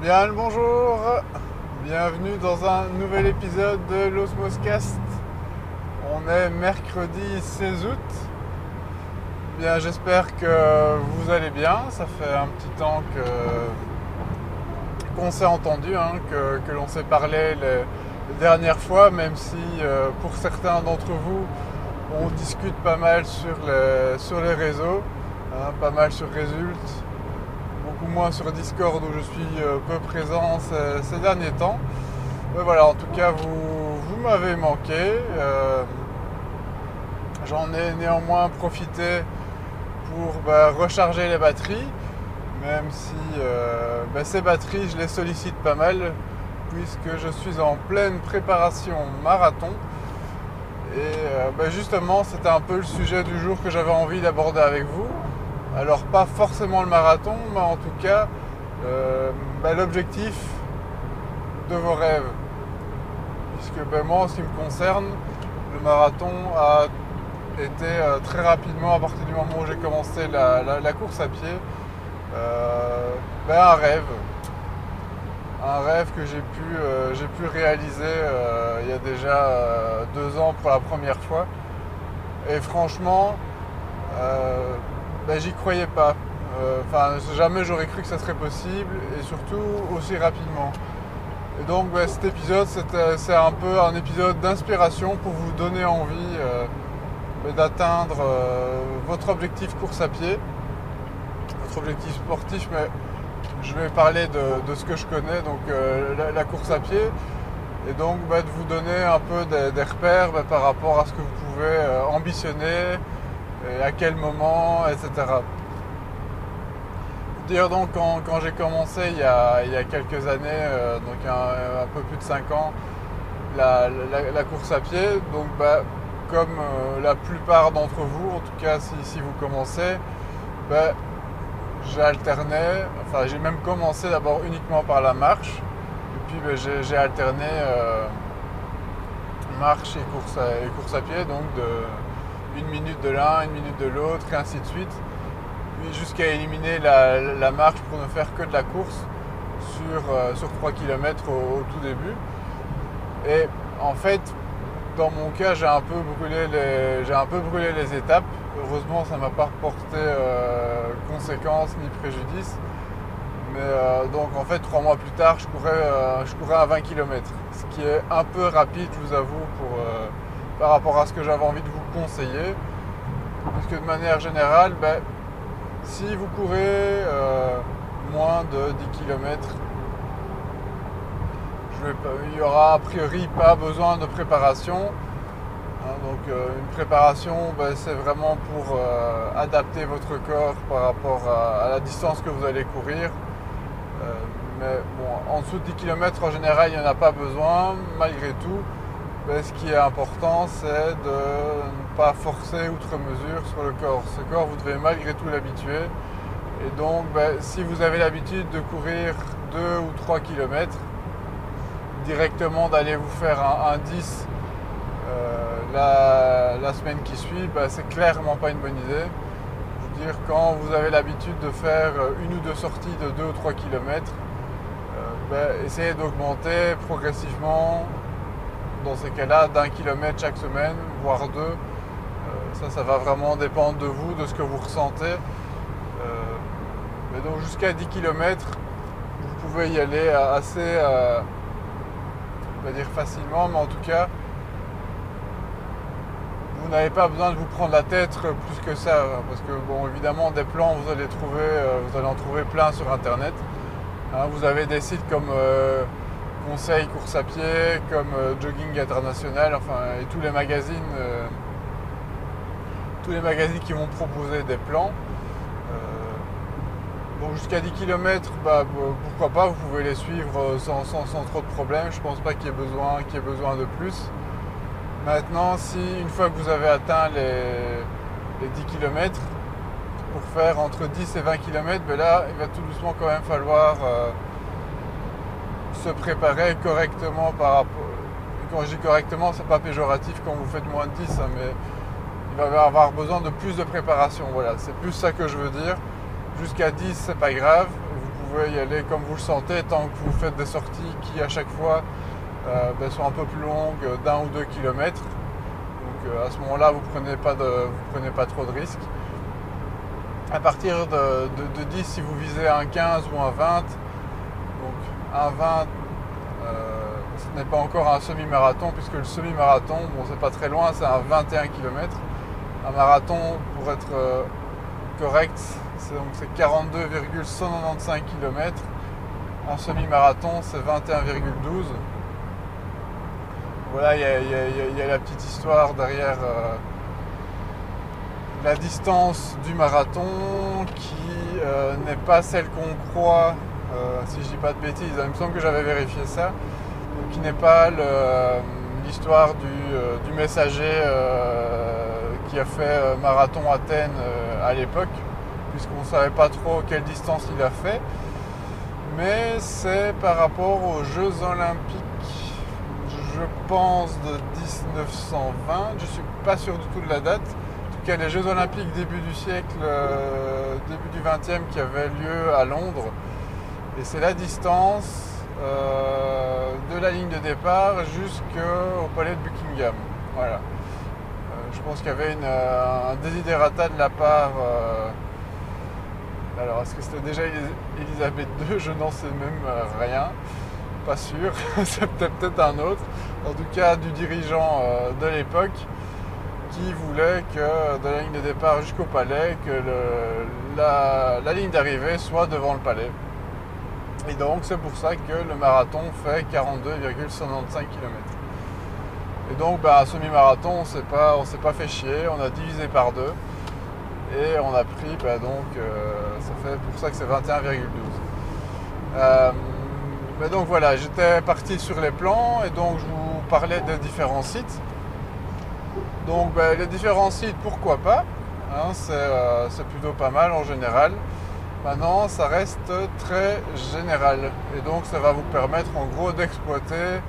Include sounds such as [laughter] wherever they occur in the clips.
Bien le bonjour, bienvenue dans un nouvel épisode de l'Osmoscast. On est mercredi 16 août. Bien j'espère que vous allez bien, ça fait un petit temps que qu'on s'est entendu, hein, que, l'on s'est parlé les, dernières fois, même si euh, pour certains d'entre vous on discute pas mal sur les, réseaux, hein, pas mal sur Résulte, moins sur Discord où je suis euh, peu présent ces, derniers temps. Mais voilà, en tout cas, vous, vous m'avez manqué. Euh, J'en ai néanmoins profité pour bah, recharger les batteries, même si euh, bah, ces batteries, je les sollicite pas mal, puisque je suis en pleine préparation marathon. Et bah, justement, c'était un peu le sujet du jour que j'avais envie d'aborder avec vous. Alors pas forcément le marathon, mais en tout cas euh, bah, l'objectif de vos rêves. Puisque ben, moi, en ce qui me concerne, le marathon a été euh, très rapidement, à partir du moment où j'ai commencé la, course à pied, euh, ben, un rêve. Un rêve que j'ai pu, réaliser il y a déjà deux ans pour la première fois. Et franchement, ben, j'y croyais pas. Euh, Enfin, jamais j'aurais cru que ça serait possible et surtout aussi rapidement. Et donc, ben, cet épisode, c'était- c'est un peu un épisode d'inspiration pour vous donner envie euh, ben, d'atteindre euh, votre objectif course à pied, votre objectif sportif, mais je vais parler de, ce que je connais, donc euh, la, course à pied, et donc ben, de vous donner un peu des, des repères par rapport à ce que vous pouvez euh, ambitionner, à quel moment, etc. Dire donc quand, quand j'ai commencé il y, a, quelques années, euh, donc un, peu plus de 5 ans, la, course à pied, donc bah, comme euh, la plupart d'entre vous, en tout cas si, vous commencez, bah, j'ai alterné, enfin j'ai même commencé d'abord uniquement par la marche, et puis bah, j'ai j'ai alterné euh, marche et course, à, et course à pied, donc de une minute de l'un, une minute de l'autre, et ainsi de suite jusqu'à éliminer la, marche pour ne faire que de la course sur, euh, sur 3 km au, tout début. Et en fait, dans mon cas, j'ai un peu brûlé les, un peu brûlé les étapes. Heureusement, ça ne m'a pas reporté euh, conséquences ni préjudice. Mais euh, donc en fait, trois mois plus tard, je courais, euh, je courais à 20 km. Ce qui est un peu rapide, je vous avoue, pour, par rapport à ce que j'avais envie de vous conseiller. Parce que de manière générale, ben, si vous courez euh, moins de 10 km, il n'y aura a priori pas besoin de préparation. Hein, donc euh, une préparation, ben, c'est vraiment pour euh, adapter votre corps par rapport à, la distance que vous allez courir. Mais bon, en dessous de 10 km, en général, il n'y en a pas besoin. Malgré tout, ce qui est important, c'est de ne pas forcer outre mesure sur le corps. Ce corps, vous devez malgré tout l'habituer. Et donc, ben, si vous avez l'habitude de courir 2 ou 3 km, directement d'aller vous faire un, un 10 euh, la, semaine qui suit, ben, c'est clairement pas une bonne idée. Je veux dire, quand vous avez l'habitude de faire une ou deux sorties de 2 ou 3 km, ben, essayez d'augmenter progressivement dans ces cas-là d'un kilomètre chaque semaine, voire deux. Euh, ça, ça va vraiment dépendre de vous, de ce que vous ressentez. Euh, mais donc jusqu'à 10 km, vous pouvez y aller assez, euh, va dire facilement, mais en tout cas, vous n'avez pas besoin de vous prendre la tête plus que ça, hein, parce que bon, évidemment, des plans, vous allez trouver, vous allez en trouver plein sur Internet. Hein, vous avez des sites comme Conseil Course à Pied, comme euh, Jogging International, enfin, et tous les magazines, euh, tous les magazines qui vont proposer des plans. Euh, donc jusqu'à 10 km, bah, pourquoi pas, vous pouvez les suivre sans, sans- sans trop de problèmes. Je pense pas qu'il y ait besoin, qu'il y ait besoin de plus. Maintenant, si une fois que vous avez atteint les, les 10 km, pour faire entre 10 et 20 km, ben là, il va tout doucement quand même falloir se préparer correctement par rapport. Quand je dis correctement, c'est pas péjoratif quand vous faites moins de 10, hein, mais il va avoir besoin de plus de préparation. Voilà, c'est plus ça que je veux dire. Jusqu'à 10, c'est pas grave. Vous pouvez y aller comme vous le sentez, tant que vous faites des sorties qui à chaque fois euh, ben, sont un peu plus longues d'un ou deux kilomètres. Donc à ce moment-là, vous ne prenez, pas prenez pas trop de risques. À partir de, 10, si vous visez un 15 ou un 20, donc un 20, ce n'est pas encore un semi-marathon, puisque le semi-marathon, bon, c'est pas très loin, c'est un 21 km. Un marathon, pour être correct, c'est donc c'est 42,195 km. Un semi-marathon, c'est 21,12. Voilà, il y, a la petite histoire derrière euh, la distance du marathon qui euh, n'est pas celle qu'on croit, euh, si je dis pas de bêtises. Il me semble que j'avais vérifié ça. qui n'est pas l'histoire du, messager qui a fait marathon Athènes à l'époque puisqu'on ne savait pas trop quelle distance il a fait. Mais c'est par rapport aux Jeux Olympiques, je pense, de 1920. Je ne suis pas sûr du tout de la date. En tout cas, les Jeux Olympiques début du siècle, euh, début du 20e, qui avaient lieu à Londres. Et c'est la distance euh, de la ligne de départ jusqu'au palais de Buckingham. Voilà. Euh, je pense qu'il y avait un désidérata de la part alors, est-ce que c'était déjà Elisabeth II Je n'en sais même euh, rien. Pas sûr. [laughs] C'est peut-être un autre. En tout cas, du dirigeant euh, de l'époque qui voulait que de la ligne de départ jusqu'au palais, que la, ligne d'arrivée soit devant le palais. Et donc, c'est pour ça que le marathon fait 42,195 km. Et donc, bah, semi-marathon, on ne s'est pas fait chier. On a divisé par deux. Et on a pris, bah, donc, euh, ça fait pour ça que c'est 21,12. Euh, mais donc voilà, j'étais parti sur les plans et donc je vous parlais de différents sites. Donc bah, les différents sites, pourquoi pas hein, euh, C'est plutôt pas mal en général. Maintenant, ça reste très général. Et donc ça va vous permettre en gros d'exploiter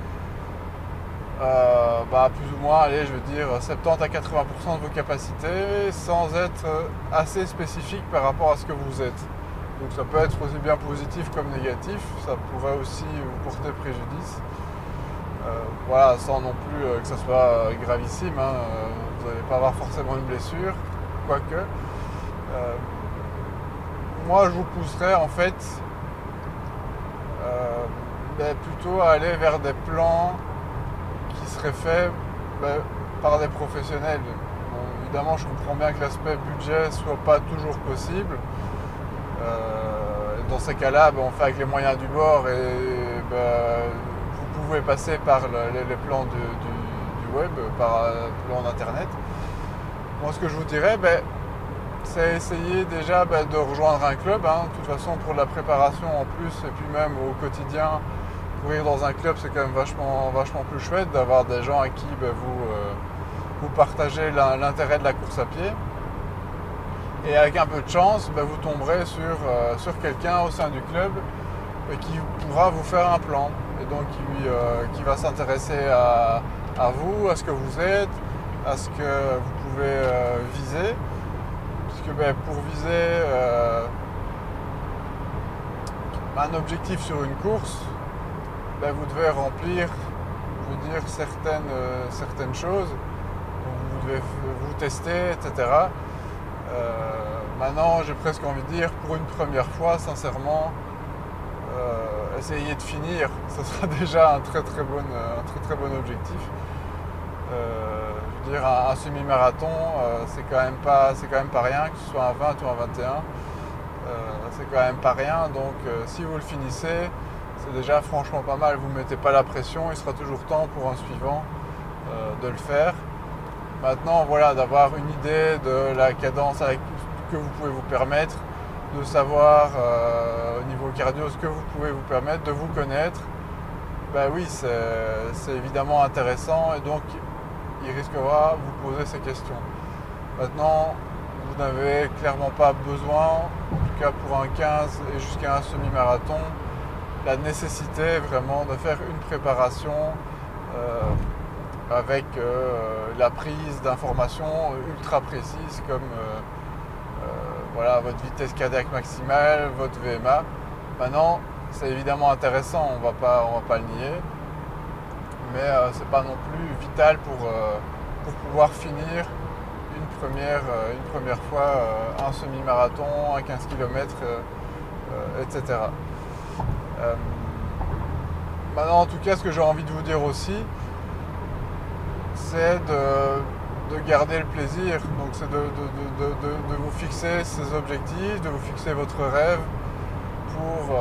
euh, bah, plus ou moins, allez, je veux dire 70 à 80% de vos capacités sans être assez spécifique par rapport à ce que vous êtes. Donc ça peut être aussi bien positif comme négatif, ça pourrait aussi vous porter préjudice. Euh, voilà, sans non plus euh, que ça soit gravissime, hein, vous n'allez pas avoir forcément une blessure, quoique. Moi je vous pousserais en fait ben, plutôt à aller vers des plans serait fait ben, par des professionnels. évidemment, je comprends bien que l'aspect budget soit pas toujours possible. Euh, dans ces cas-là, ben, on fait avec les moyens du bord et ben, vous pouvez passer par les, plans du, web, par le plan d'internet. Moi, ce que je vous dirais, essayer déjà de rejoindre un club. Hein. De toute façon, pour la préparation en plus, et puis même au quotidien, courir dans un club, c'est quand même vachement, vachement plus chouette d'avoir des gens à qui ben, vous, euh, vous partagez l'intérêt de la course à pied. Et avec un peu de chance, ben, vous tomberez sur, euh, sur quelqu'un au sein du club euh, qui pourra vous faire un plan. Et donc qui, qui va s'intéresser à, vous, à ce que vous êtes, à ce que vous pouvez viser. Ben, pour viser un objectif sur une course, ben, vous devez remplir, je veux dire, certaines, euh, certaines choses. vous devez vous tester, etc. Euh, maintenant, j'ai presque envie de dire, pour une première fois, sincèrement, euh, essayer de finir, ce sera [laughs] déjà un très très bon, un très, très bon objectif. Dire, un, semi-marathon, c'est quand, même pas, quand même pas rien, que ce soit un 20 ou un 21. c'est quand même pas rien, donc si vous le finissez, c'est déjà franchement pas mal. Vous ne mettez pas la pression, il sera toujours temps pour un suivant euh, de le faire. Maintenant, voilà, d'avoir une idée de la cadence que vous pouvez vous permettre, de savoir euh, au niveau cardio ce que vous pouvez vous permettre, de vous connaître. Ben oui, c'est évidemment intéressant et donc il risquera de vous poser ces questions. Maintenant, vous n'avez clairement pas besoin, en tout cas pour un 15 et jusqu'à un semi-marathon, la nécessité vraiment de faire une préparation euh, avec euh, la prise d'informations ultra précises comme euh, voilà, votre vitesse cardiaque maximale, votre VMA. Maintenant, c'est évidemment intéressant, on on va pas le nier, mais euh, c'est pas non plus vital pour, euh, pour pouvoir finir une première, euh, une première fois un semi-marathon, un 15 km, etc. maintenant, en tout cas, ce que j'ai envie de vous dire aussi, c'est de, garder le plaisir. Donc, c'est de, de, vous fixer ces objectifs, de vous fixer votre rêve pour,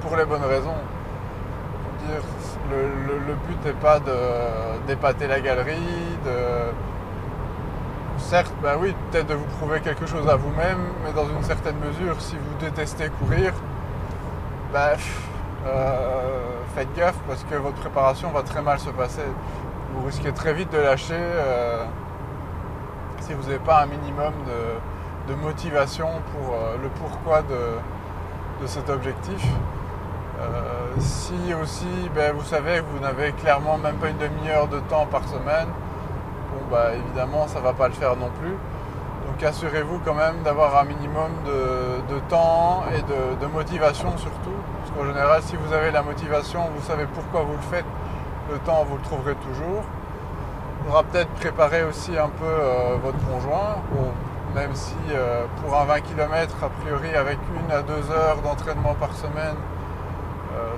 pour les bonnes raisons. Le, but n'est pas d'épater la galerie. Certes, ben oui, peut-être de vous prouver quelque chose à vous-même, mais dans une certaine mesure, si vous détestez courir, ben, faites gaffe parce que votre préparation va très mal se passer. Vous risquez très vite de lâcher euh, si vous n'avez pas un minimum de, motivation pour euh, le pourquoi de cet objectif. Euh, si aussi ben, vous savez que vous n'avez clairement même pas une demi-heure de temps par semaine, bon bah évidemment ça ne va pas le faire non plus. Donc assurez-vous quand même d'avoir un minimum de, temps et de, motivation surtout. Parce qu'en général si vous avez la motivation, vous savez pourquoi vous le faites, le temps vous le trouverez toujours. Il faudra peut-être préparer aussi un peu euh, votre conjoint. même si euh, pour un 20 km, a priori avec une à deux heures d'entraînement par semaine,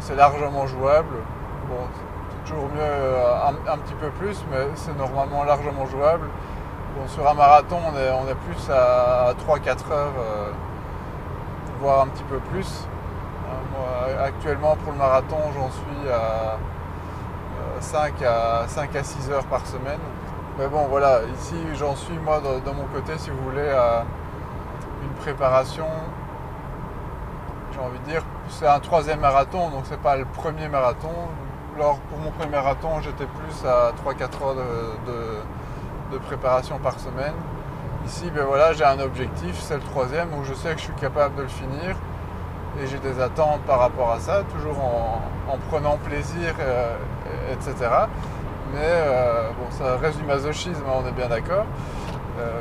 c'est largement jouable. C'est toujours mieux euh, un, petit peu plus, mais c'est normalement largement jouable. Bon, sur un marathon, on est, plus à, 3-4 heures, euh, voire un petit peu plus. actuellement, pour le marathon, j'en suis à 5 à, 5 à 6 heures par semaine. Mais bon, voilà, ici, j'en suis, moi, de, mon côté, si vous voulez, à une préparation j'ai envie de dire, c'est un troisième marathon, donc c'est pas le premier marathon. Alors pour mon premier marathon, j'étais plus à 3-4 heures de, préparation par semaine. Ici, ben voilà, j'ai un objectif, c'est le troisième, où je sais que je suis capable de le finir. Et j'ai des attentes par rapport à ça, toujours en, prenant plaisir, euh, etc. Mais euh, bon, ça reste du masochisme, on est bien d'accord. Euh,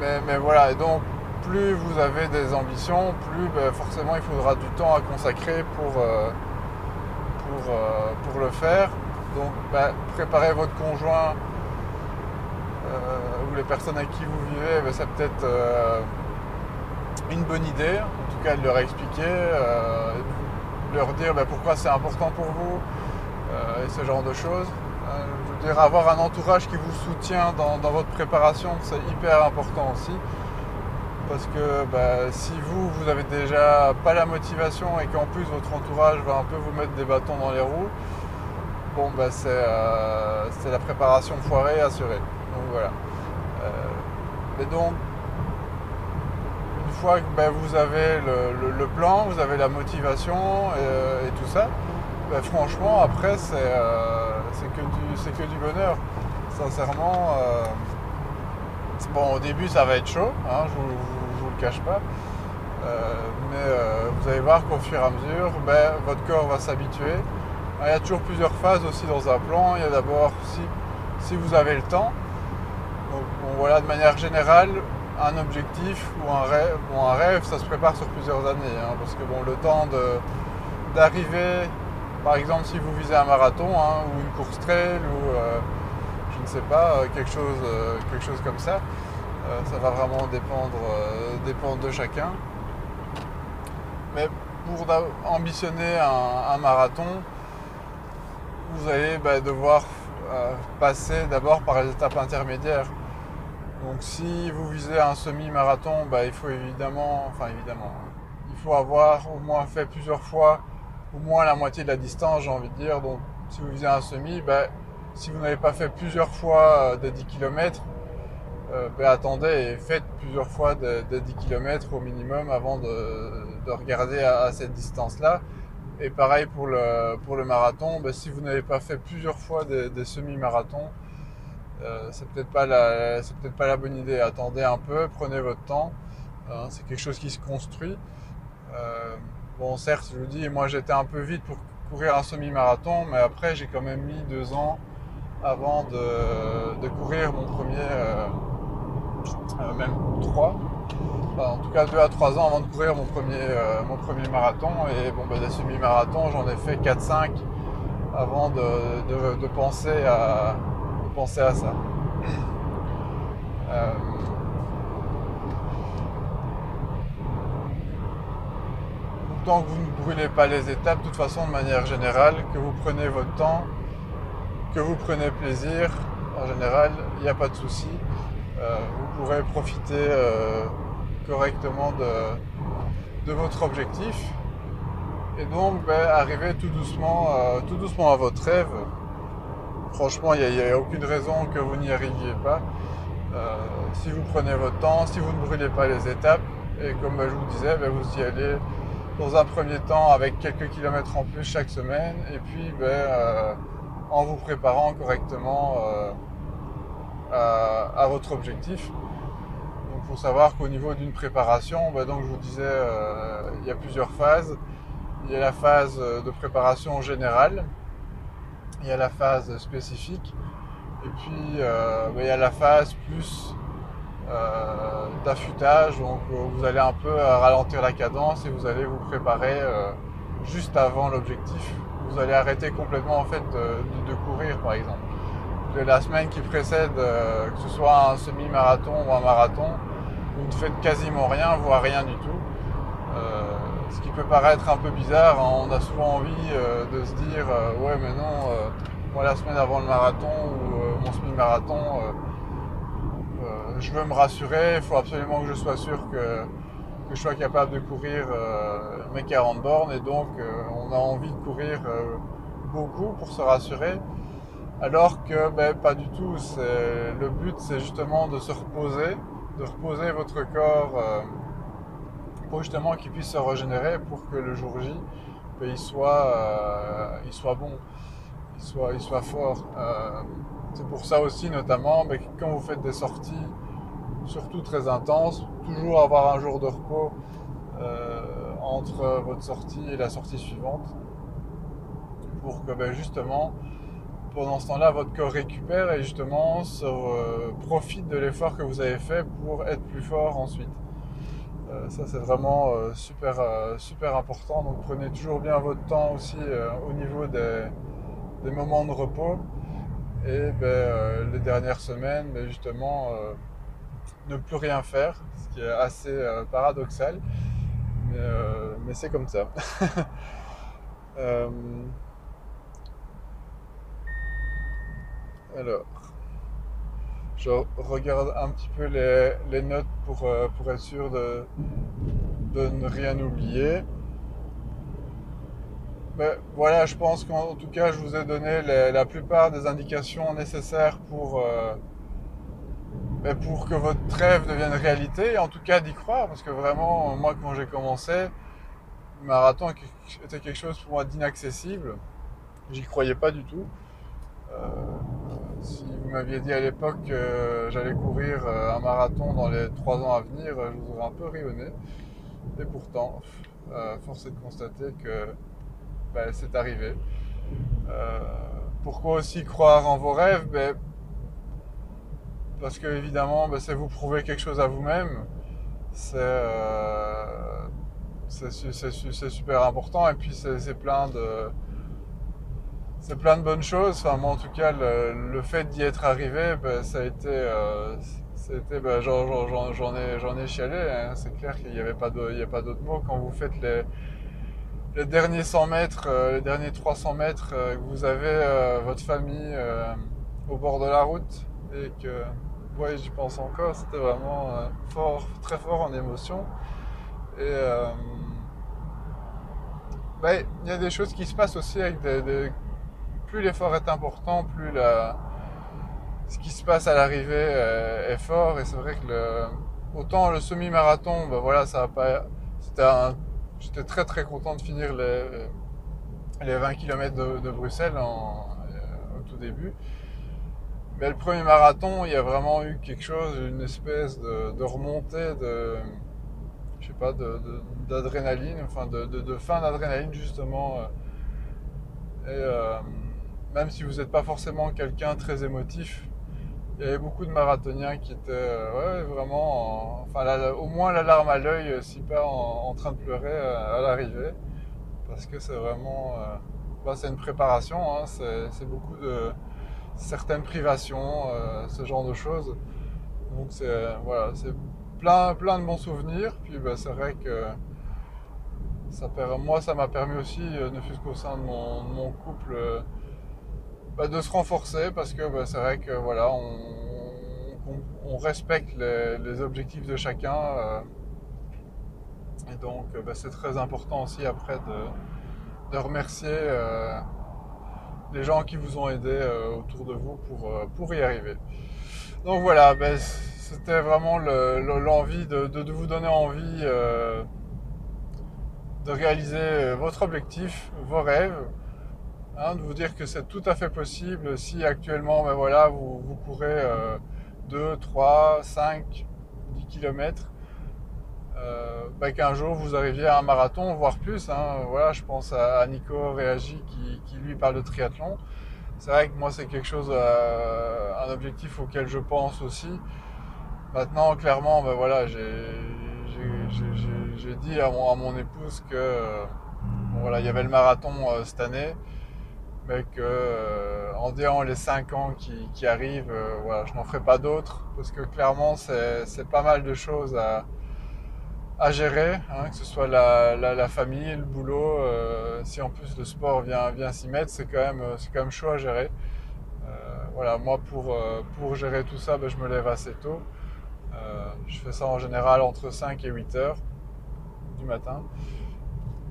mais, mais, voilà, et donc plus vous avez des ambitions, plus ben, forcément il faudra du temps à consacrer pour, euh, euh, le faire. Donc ben, préparez votre conjoint euh, ou les personnes avec qui vous vivez, ben, c'est peut-être une bonne idée, en tout cas de leur expliquer, leur dire pourquoi c'est important pour vous et ce genre de choses. avoir un entourage qui vous soutient dans votre préparation, c'est hyper important aussi parce que bah, si vous, vous avez déjà pas la motivation et qu'en plus votre entourage va un peu vous mettre des bâtons dans les roues, bon bah c'est euh, la préparation foirée assurée. Donc voilà. Euh, et donc une fois que bah, vous avez le, plan, vous avez la motivation et, tout ça, bah, franchement après c'est que, que, du bonheur. Sincèrement. Bon, au début, ça va être chaud, hein, je ne vous, le cache pas. Euh, mais euh, vous allez voir qu'au fur et à mesure, ben, votre corps va s'habituer. Il y a toujours plusieurs phases aussi dans un plan. Il y a d'abord si, vous avez le temps. Donc, voilà, de manière générale, un objectif ou un rêve, un rêve, ça se prépare sur plusieurs années. Hein, parce que bon, le temps d'arriver, par exemple, si vous visez un marathon hein, ou une course trail ou euh, ne sais pas, euh, quelque chose, euh, quelque chose comme ça. Euh, ça va vraiment dépendre, de chacun. Mais pour ambitionner un, marathon, vous allez bah, devoir passer d'abord par les étapes intermédiaires. Donc si vous visez un semi-marathon, bah, il faut évidemment, enfin évidemment, il faut avoir au moins fait plusieurs fois au moins la moitié de la distance, j'ai envie de dire. Donc si vous visez un semi, bah, si vous n'avez pas fait plusieurs fois euh, des 10 km, euh, ben attendez et faites plusieurs fois des, 10 km au minimum avant de, regarder à, cette distance-là. Et pareil pour le, pour le marathon, ben si vous n'avez pas fait plusieurs fois des, semi-marathons, euh, c'est peut-être pas la peut-être pas la bonne idée. Attendez un peu, prenez votre temps. Hein, c'est quelque chose qui se construit. bon, certes, je vous dis, moi j'étais un peu vite pour courir un semi-marathon, mais après j'ai quand même mis deux ans avant de, courir mon premier, euh, euh, même trois. en tout cas 2 à 3 ans avant de courir mon premier, mon premier marathon. Et bon, bah, des semi-marathons, j'en ai fait 4-5 avant de, penser, à, penser à ça. tant que vous ne brûlez pas les étapes, de toute façon, de manière générale, que vous prenez votre temps, que vous prenez plaisir, en général, il n'y a pas de souci. Euh, vous pourrez profiter euh, correctement de, votre objectif et donc ben, arriver tout doucement, euh, tout doucement à votre rêve. Franchement, il n'y a, aucune raison que vous n'y arriviez pas. si vous prenez votre temps, si vous ne brûlez pas les étapes, et comme je vous disais, ben, vous y allez dans un premier temps avec quelques kilomètres en plus chaque semaine et puis ben, en vous préparant correctement euh, à, votre objectif. Donc faut savoir qu'au niveau d'une préparation, ben, donc je vous disais, euh, il y a plusieurs phases. Il y a la phase de préparation générale, il y a la phase spécifique, et puis ben, il y a la phase plus euh, d'affûtage. Donc euh, vous allez un peu euh, ralentir la cadence et vous allez vous préparer juste avant l'objectif. Vous allez arrêter complètement en fait de, courir par exemple. De la semaine qui précède, que ce soit un semi-marathon ou un marathon, vous ne faites quasiment rien, voire rien du tout. ce qui peut paraître un peu bizarre, hein. on a souvent envie de se dire ouais mais non, moi la semaine avant le marathon ou mon semi-marathon, je veux me rassurer, il faut absolument que je sois sûr que, je sois capable de courir euh, mes 40 bornes et donc euh, on a envie de courir euh, beaucoup pour se rassurer. Alors que ben, pas du tout, le but c'est justement de se reposer, de reposer votre corps pour justement qu'il puisse se régénérer pour que le jour J ben, il, soit, il soit bon, il soit, il soit fort. c'est pour ça aussi notamment ben, quand vous faites des sorties surtout très intense. Toujours avoir un jour de repos euh, entre votre sortie et la sortie suivante pour que ben, justement pendant ce temps-là votre corps récupère et justement euh, profite de l'effort que vous avez fait pour être plus fort ensuite. Euh, ça c'est vraiment super, super important. Donc prenez toujours bien votre temps aussi au niveau des, moments de repos. Et ben, les dernières semaines, ben, justement, ne plus rien faire, ce qui est assez euh, paradoxal, mais, euh, c'est comme ça. [laughs] Euh, alors, je regarde un petit peu les, notes pour, être sûr de, de ne rien oublier. Mais voilà, je pense qu'en tout cas, je vous ai donné la plupart des indications nécessaires pour, pour que votre rêve devienne réalité, en tout cas d'y croire, parce que vraiment, moi quand j'ai commencé, le marathon était quelque chose pour moi d'inaccessible. J'y croyais pas du tout. Euh, si vous m'aviez dit à l'époque que j'allais courir euh, un marathon dans les trois ans à venir, je vous aurais un peu rayonné. Et pourtant, euh, force est de constater que ben, c'est arrivé. pourquoi aussi croire en vos rêves? Ben, parce que évidemment, ben, c'est vous prouver quelque chose à vous-même. C'est euh, super important et puis c'est plein de c'est plein de bonnes choses. Enfin, moi, en tout cas, le, fait d'y être arrivé, ben, ça a été, euh, ben, j'en ai, j'en ai chialé. Hein. C'est clair qu'il n'y avait pas d'autres mots quand vous faites les, les derniers 100 mètres, euh, les derniers 300 mètres, que vous avez votre famille au bord de la route et que ouais, j'y pense encore. C'était vraiment euh, fort, très fort en émotion. Et euh, ben, il y a des choses qui se passent aussi avec des, plus l'effort est important, plus la, ce qui se passe à l'arrivée euh, est fort. Et c'est vrai que le, autant le semi-marathon, ben voilà, ça a pas, c'était j'étais très très content de finir les, les 20 km de, Bruxelles en, au tout début. Le premier marathon, il y a vraiment eu quelque chose, une espèce de, remontée de, je sais pas, d'adrénaline, enfin de, fin d'adrénaline justement. Et euh, même si vous n'êtes pas forcément quelqu'un très émotif, il y avait beaucoup de marathoniens qui étaient euh, vraiment, enfin, au moins la larme à l'œil, euh, si pas en, train de pleurer euh, à, l'arrivée, parce que c'est vraiment, bah, c'est une préparation, hein, c'est beaucoup de certaines privations, ce genre de choses. Donc c'est voilà, c'est plein, plein de bons souvenirs. Puis bah, c'est vrai que ça, moi, ça m'a permis aussi, ne fût-ce qu'au sein de mon couple bah, de se renforcer parce que bah, c'est vrai que voilà, on, respecte les, objectifs de chacun. Euh, et donc c'est très important aussi après de, remercier euh, les gens qui vous ont aidé euh, autour de vous pour, pour y arriver. Donc voilà, c'était vraiment l'envie de, vous donner envie de réaliser votre objectif, vos rêves. Hein, de vous dire que c'est tout à fait possible si actuellement ben voilà, vous, vous courez 2, 3, 5, 10 km, qu'un jour vous arriviez à un marathon, voire plus. Hein. Voilà, je pense à, Nico Réagi qui, lui parle de triathlon. C'est vrai que moi c'est quelque chose, euh, un objectif auquel je pense aussi. Maintenant, clairement, ben voilà, j'ai dit à mon, épouse que voilà, il y avait le marathon euh, cette année mais que euh, en les 5 ans qui, arrivent, euh, voilà, je n'en ferai pas d'autres parce que clairement c'est pas mal de choses à, à gérer, hein, que ce soit la, la, famille, le boulot, euh, si en plus le sport vient, vient s'y mettre, c'est quand, même, quand même chaud à gérer. voilà, moi pour, pour gérer tout ça, ben, je me lève assez tôt. je fais ça en général entre 5 et 8 heures du matin,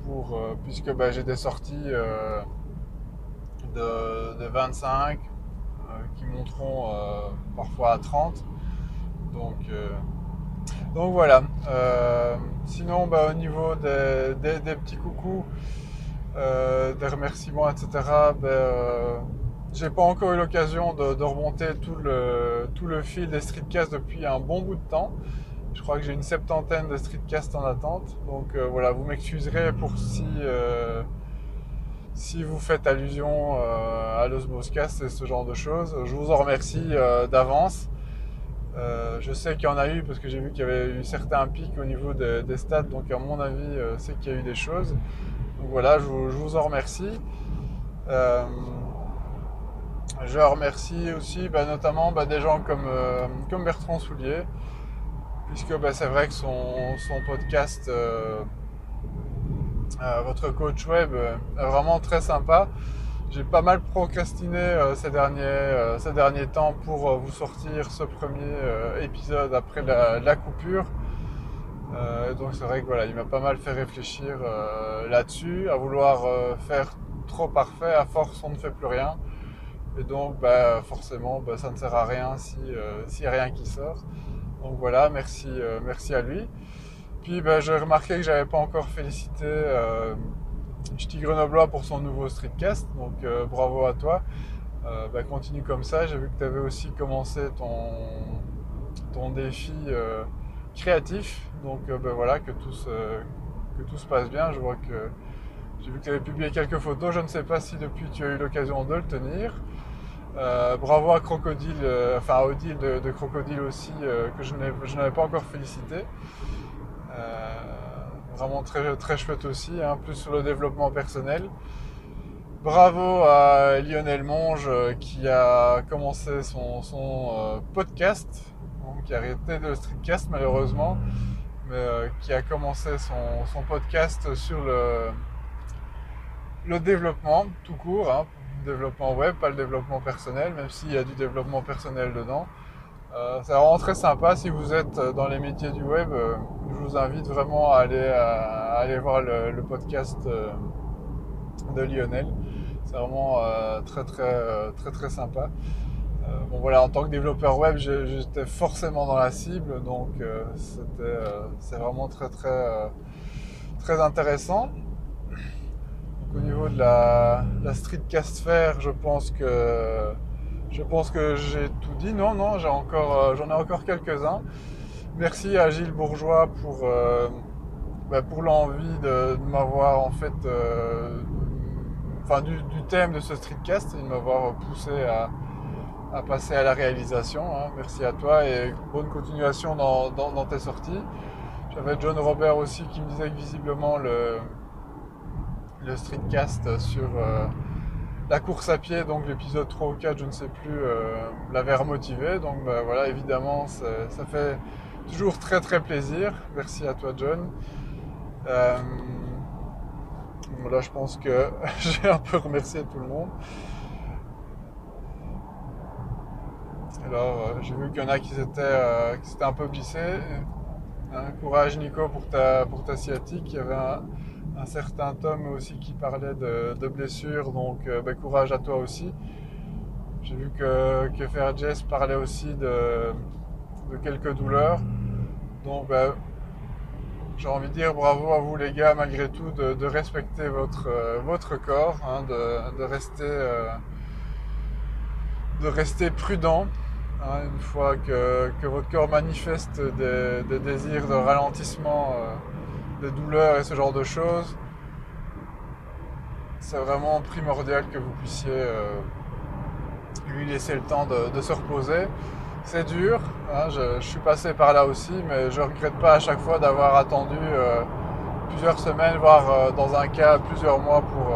pour, puisque ben, j'ai des sorties de, 25 euh, qui monteront euh, parfois à 30. Donc, euh, donc voilà. sinon, bah, au niveau des, petits coucous, des remerciements, etc., ben, j'ai pas encore eu l'occasion de, remonter tout le, fil des streetcasts depuis un bon bout de temps. Je crois que j'ai une septantaine de streetcasts en attente. Donc voilà, vous m'excuserez pour si si vous faites allusion euh, à l'Osmoscast et ce genre de choses, je vous en remercie euh, d'avance. Euh, je sais qu'il y en a eu parce que j'ai vu qu'il y avait eu certains pics au niveau des, stats, donc à mon avis, c'est qu'il y a eu des choses. Donc voilà, je vous, en remercie. je remercie aussi bah, notamment bah, des gens comme, Bertrand Soulier, puisque bah, c'est vrai que son, son podcast euh, votre coach web euh, est vraiment très sympa. J'ai pas mal procrastiné euh, ces, derniers, ces derniers temps pour vous sortir ce premier épisode après la, coupure. donc c'est vrai que voilà, il m'a pas mal fait réfléchir là-dessus, à vouloir faire trop parfait, à force on ne fait plus rien. Et donc bah, forcément bah, ça ne sert à rien n'y a rien qui sort. Donc voilà, merci, merci à lui. Puis ben, j'ai remarqué que j'avais pas encore félicité euh, Ch'ti Grenoblois pour son nouveau streetcast, donc euh, bravo à toi. Euh, ben, continue comme ça. J'ai vu que tu avais aussi commencé ton, ton défi euh, créatif, donc ben, voilà, que tout, se, que tout se passe bien. Je vois que j'ai vu que tu avais publié quelques photos. Je ne sais pas si depuis tu as eu l'occasion de le tenir. bravo à Crocodile, enfin à Odile de, Crocodile aussi, que je n'avais pas encore félicité. Euh, vraiment très, très chouette aussi, hein, plus sur le développement personnel. Bravo à Lionel Monge euh, qui a commencé son, euh, podcast, qui a arrêté de streetcast malheureusement, mais qui a commencé son, podcast sur le, le développement tout court, hein, développement web, pas le développement personnel, même s'il y a du développement personnel dedans. Euh, c'est vraiment très sympa. Si vous êtes dans les métiers du web, euh, je vous invite vraiment à aller, voir le, podcast euh, de Lionel. C'est vraiment très, très, très, très sympa. bon voilà, en tant que développeur web, j'étais forcément dans la cible, donc c'est vraiment très, très, très intéressant. au niveau de la, la streetcast je pense que je pense que j'ai tout dit. Non, non, euh, j'en ai encore quelques-uns. Merci à Gilles Bourgeois pour, euh, bah, pour l'envie de, m'avoir en fait, euh, enfin du, thème de ce streetcast et de m'avoir poussé à, passer à la réalisation. Hein. Merci à toi et bonne continuation dans, tes sorties. J'avais John Robert aussi qui me disait que visiblement le, le streetcast sur la course à pied, donc l'épisode 3 ou 4, je ne sais plus, euh, l'avait remotivé. Donc bah, voilà, évidemment, ça fait toujours très très plaisir. Merci à toi John. Euh, voilà, je pense que [laughs] j'ai un peu remercié tout le monde. Alors, euh, j'ai vu qu'il y en a qui s'étaient, un peu glissés. courage Nico pour ta, pour ta sciatique. Il y avait un, certain Tom aussi qui parlait de, blessures, donc euh, ben, courage à toi aussi. J'ai vu que, que Jess parlait aussi de, quelques douleurs. Donc ben, j'ai envie de dire bravo à vous les gars malgré tout de, respecter votre, votre corps, hein, de, rester, de rester prudent. Hein, une fois que, votre corps manifeste des, désirs de ralentissement, euh, de douleur et ce genre de choses, c'est vraiment primordial que vous puissiez euh, lui laisser le temps de, se reposer. C'est dur, hein, je, suis passé par là aussi, mais je ne regrette pas à chaque fois d'avoir attendu euh, plusieurs semaines, voire dans un cas plusieurs mois pour,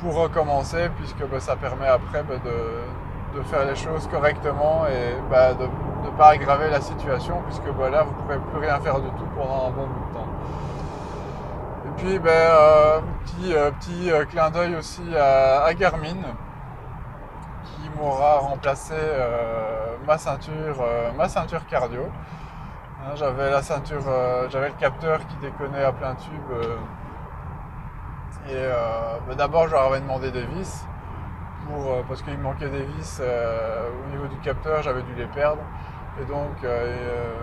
pour recommencer, puisque bah, ça permet après bah, de, de faire les choses correctement et bah, de ne pas aggraver la situation puisque voilà, vous ne pourrez plus rien faire du tout pendant un bon bout de temps. Et puis euh, petit, euh, euh, clin d'œil aussi à, Garmin qui m'aura remplacé ma ceinture ma ceinture cardio. Hein, j'avais la ceinture, j'avais le capteur qui déconnait à plein tube. et ben, d'abord je leur avais demandé des vis euh, parce qu'il me manquait des vis euh, au niveau du capteur, j'avais dû les perdre. Et donc, euh,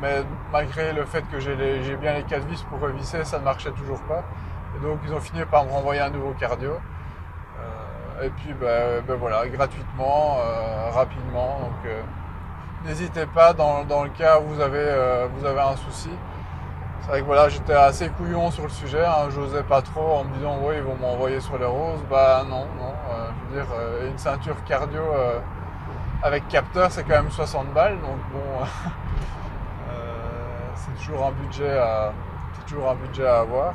mais malgré le fait que j'ai bien les quatre vis pour revisser, ça ne marchait toujours pas. Et donc ils ont fini par me renvoyer un nouveau cardio. et puis ben, ben voilà, gratuitement, rapidement. Donc n'hésitez pas dans, le cas où vous avez, un souci. C'est vrai que voilà, j'étais assez couillon sur le sujet, hein, j'osais pas trop en me disant oui ils vont m'envoyer sur les roses. Bah non, non. Euh, je veux dire, euh, une ceinture cardio euh, avec capteur c'est quand même 60 balles, donc bon [laughs] c'est toujours un budget à. toujours un budget à avoir.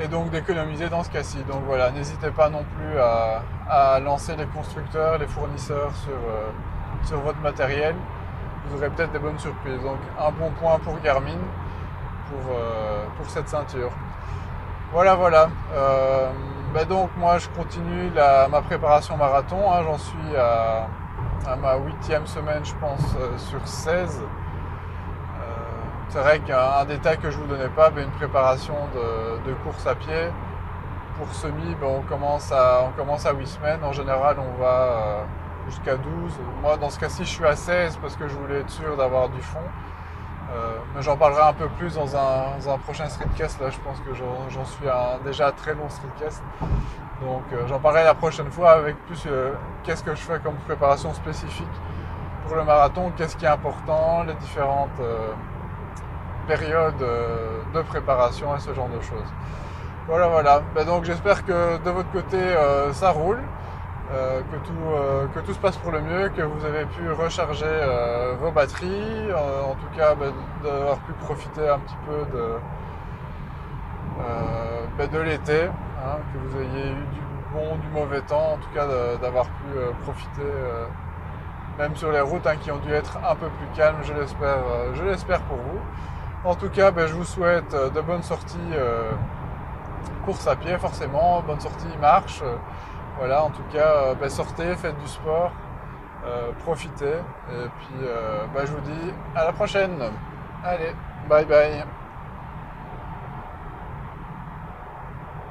Et donc d'économiser dans ce cas-ci. Donc voilà, n'hésitez pas non plus à, lancer les constructeurs, les fournisseurs sur, sur votre matériel vous aurez peut-être des bonnes surprises. Donc un bon point pour Garmin pour, euh, pour cette ceinture. Voilà, voilà. Euh, ben donc moi je continue ma préparation marathon. Hein. J'en suis à, ma huitième semaine, je pense, euh, sur 16. C'est vrai qu'un détail que je ne vous donnais pas, ben, une préparation de, course à pied. Pour semi, ben, on, commence à, on commence à 8 semaines. En général, on va jusqu'à 12. Moi, dans ce cas-ci, je suis à 16 parce que je voulais être sûr d'avoir du fond. Euh, mais j'en parlerai un peu plus dans un, prochain streetcast. Là, je pense que j'en suis à un déjà très long streetcast. Donc, euh, j'en parlerai la prochaine fois avec plus euh, qu'est-ce que je fais comme préparation spécifique pour le marathon, qu'est-ce qui est important, les différentes périodes de préparation et ce genre de choses. Voilà, voilà. Ben donc, j'espère que de votre côté, ça roule. Euh, que, tout, euh, que tout se passe pour le mieux, que vous avez pu recharger euh, vos batteries, en tout cas bah, d'avoir pu profiter un petit peu de, bah, de l'été, hein, que vous ayez eu du bon, du mauvais temps, en tout cas d'avoir pu profiter, même sur les routes hein, qui ont dû être un peu plus calmes, je l'espère pour vous. En tout cas, bah, je vous souhaite de bonnes sorties course à pied, forcément, bonne sortie marche. Voilà, en tout cas, euh, bah, sortez, faites du sport, euh, profitez. Et puis, euh, bah, je vous dis à la prochaine. Allez, bye bye.